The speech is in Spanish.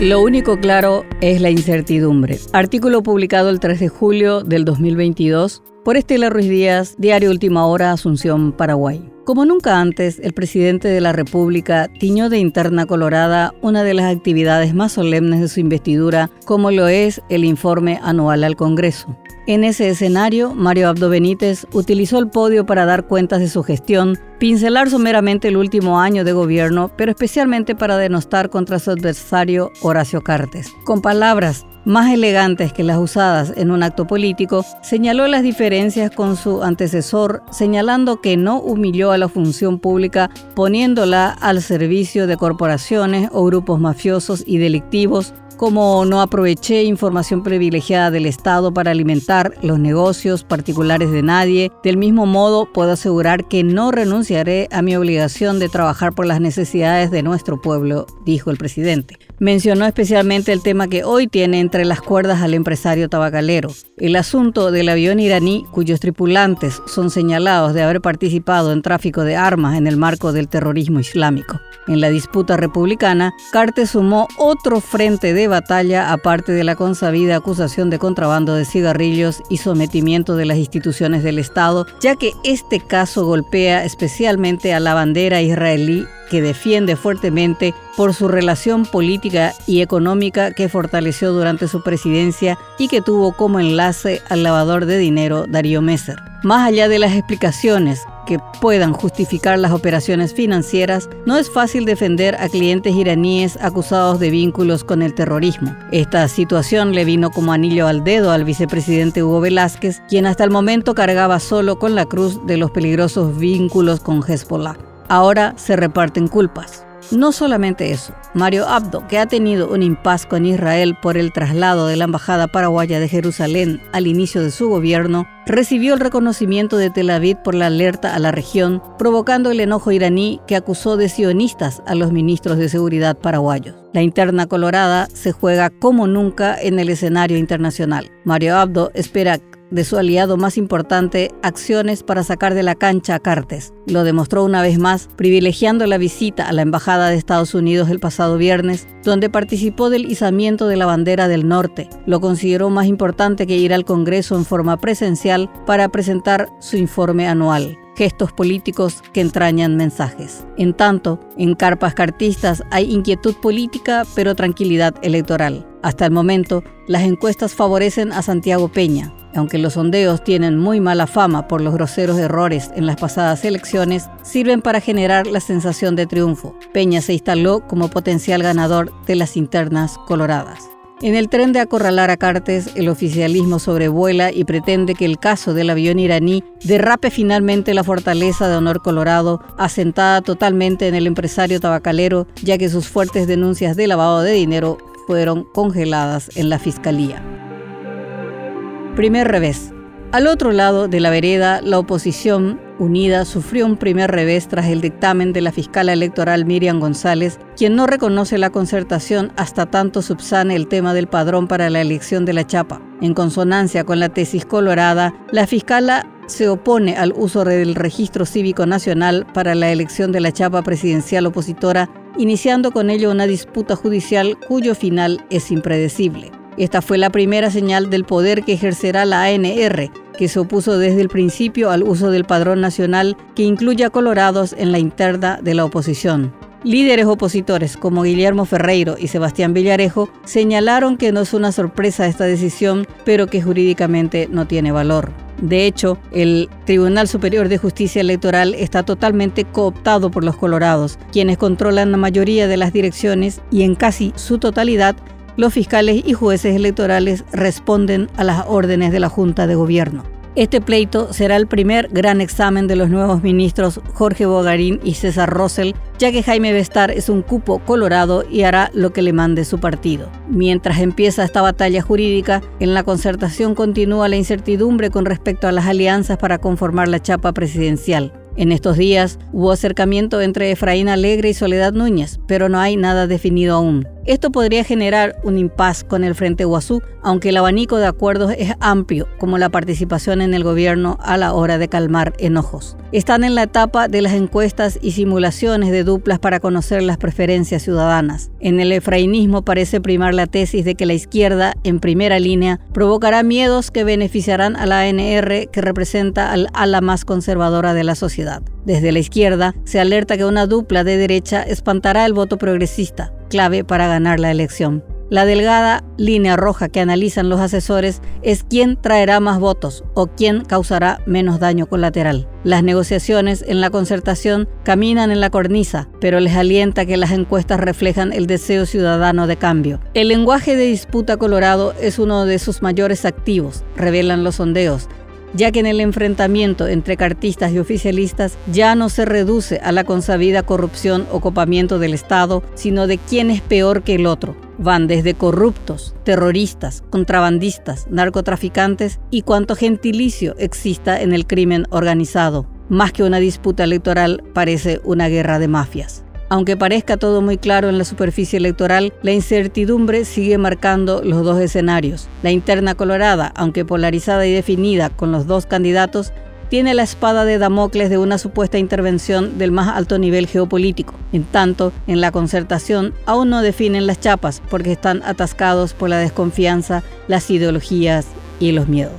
Lo único claro es la incertidumbre. Artículo publicado el 3 de julio del 2022 por Estela Ruiz Díaz, Diario Última Hora, Asunción, Paraguay. Como nunca antes, el presidente de la República tiñó de interna colorada una de las actividades más solemnes de su investidura, como lo es el informe anual al Congreso. En ese escenario, Mario Abdo Benítez utilizó el podio para dar cuentas de su gestión, pincelar someramente el último año de gobierno, pero especialmente para denostar contra su adversario Horacio Cartes. Con palabras más elegantes que las usadas en un acto político, señaló las diferencias con su antecesor, señalando que no humilló a la función pública poniéndola al servicio de corporaciones o grupos mafiosos y delictivos como no aproveché información privilegiada del Estado para alimentar los negocios particulares de nadie, del mismo modo puedo asegurar que no renunciaré a mi obligación de trabajar por las necesidades de nuestro pueblo, dijo el presidente. Mencionó especialmente el tema que hoy tiene entre las cuerdas al empresario tabacalero, el asunto del avión iraní cuyos tripulantes son señalados de haber participado en tráfico de armas en el marco del terrorismo islámico. En la disputa republicana, Cartes sumó otro frente de batalla aparte de la consabida acusación de contrabando de cigarrillos y sometimiento de las instituciones del Estado, ya que este caso golpea especialmente a la bandera israelí que defiende fuertemente por su relación política y económica que fortaleció durante su presidencia y que tuvo como enlace al lavador de dinero Darío Messer. Más allá de las explicaciones que puedan justificar las operaciones financieras, no es fácil defender a clientes iraníes acusados de vínculos con el terrorismo. Esta situación le vino como anillo al dedo al vicepresidente Hugo Velázquez, quien hasta el momento cargaba solo con la cruz de los peligrosos vínculos con Hezbollah. Ahora se reparten culpas. No solamente eso, Mario Abdo, que ha tenido un impas con Israel por el traslado de la Embajada Paraguaya de Jerusalén al inicio de su gobierno, recibió el reconocimiento de Tel Aviv por la alerta a la región, provocando el enojo iraní que acusó de sionistas a los ministros de seguridad paraguayos. La interna colorada se juega como nunca en el escenario internacional. Mario Abdo espera de su aliado más importante acciones para sacar de la cancha a Cartes. Lo demostró una vez más privilegiando la visita a la Embajada de Estados Unidos el pasado viernes, donde participó del izamiento de la bandera del norte. Lo consideró más importante que ir al Congreso en forma presencial para presentar su informe anual gestos políticos que entrañan mensajes. En tanto, en carpas cartistas hay inquietud política pero tranquilidad electoral. Hasta el momento, las encuestas favorecen a Santiago Peña, aunque los sondeos tienen muy mala fama por los groseros errores en las pasadas elecciones, sirven para generar la sensación de triunfo. Peña se instaló como potencial ganador de las internas coloradas. En el tren de acorralar a Cartes, el oficialismo sobrevuela y pretende que el caso del avión iraní derrape finalmente la fortaleza de Honor Colorado, asentada totalmente en el empresario tabacalero, ya que sus fuertes denuncias de lavado de dinero fueron congeladas en la fiscalía. Primer revés. Al otro lado de la vereda, la oposición unida sufrió un primer revés tras el dictamen de la fiscal electoral Miriam González, quien no reconoce la concertación hasta tanto subsane el tema del padrón para la elección de la chapa. En consonancia con la tesis colorada, la fiscala se opone al uso del registro cívico nacional para la elección de la chapa presidencial opositora, iniciando con ello una disputa judicial cuyo final es impredecible. Esta fue la primera señal del poder que ejercerá la ANR, que se opuso desde el principio al uso del padrón nacional que incluye a colorados en la interna de la oposición. Líderes opositores como Guillermo Ferreiro y Sebastián Villarejo señalaron que no es una sorpresa esta decisión, pero que jurídicamente no tiene valor. De hecho, el Tribunal Superior de Justicia Electoral está totalmente cooptado por los colorados, quienes controlan la mayoría de las direcciones y en casi su totalidad los fiscales y jueces electorales responden a las órdenes de la Junta de Gobierno. Este pleito será el primer gran examen de los nuevos ministros Jorge Bogarín y César Rosell, ya que Jaime Bestar es un cupo colorado y hará lo que le mande su partido. Mientras empieza esta batalla jurídica, en la concertación continúa la incertidumbre con respecto a las alianzas para conformar la chapa presidencial. En estos días hubo acercamiento entre Efraín Alegre y Soledad Núñez, pero no hay nada definido aún. Esto podría generar un impas con el Frente Guazú, aunque el abanico de acuerdos es amplio, como la participación en el gobierno a la hora de calmar enojos. Están en la etapa de las encuestas y simulaciones de duplas para conocer las preferencias ciudadanas. En el efrainismo parece primar la tesis de que la izquierda, en primera línea, provocará miedos que beneficiarán a la ANR, que representa al ala más conservadora de la sociedad. Desde la izquierda se alerta que una dupla de derecha espantará el voto progresista, clave para ganar la elección. La delgada línea roja que analizan los asesores es quién traerá más votos o quién causará menos daño colateral. Las negociaciones en la concertación caminan en la cornisa, pero les alienta que las encuestas reflejan el deseo ciudadano de cambio. El lenguaje de disputa colorado es uno de sus mayores activos, revelan los sondeos, ya que en el enfrentamiento entre cartistas y oficialistas ya no se reduce a la consabida corrupción o copamiento del Estado, sino de quién es peor que el otro. Van desde corruptos, terroristas, contrabandistas, narcotraficantes y cuanto gentilicio exista en el crimen organizado. Más que una disputa electoral, parece una guerra de mafias. Aunque parezca todo muy claro en la superficie electoral, la incertidumbre sigue marcando los dos escenarios. La interna colorada, aunque polarizada y definida con los dos candidatos, tiene la espada de Damocles de una supuesta intervención del más alto nivel geopolítico. En tanto, en la concertación aún no definen las chapas porque están atascados por la desconfianza, las ideologías y los miedos.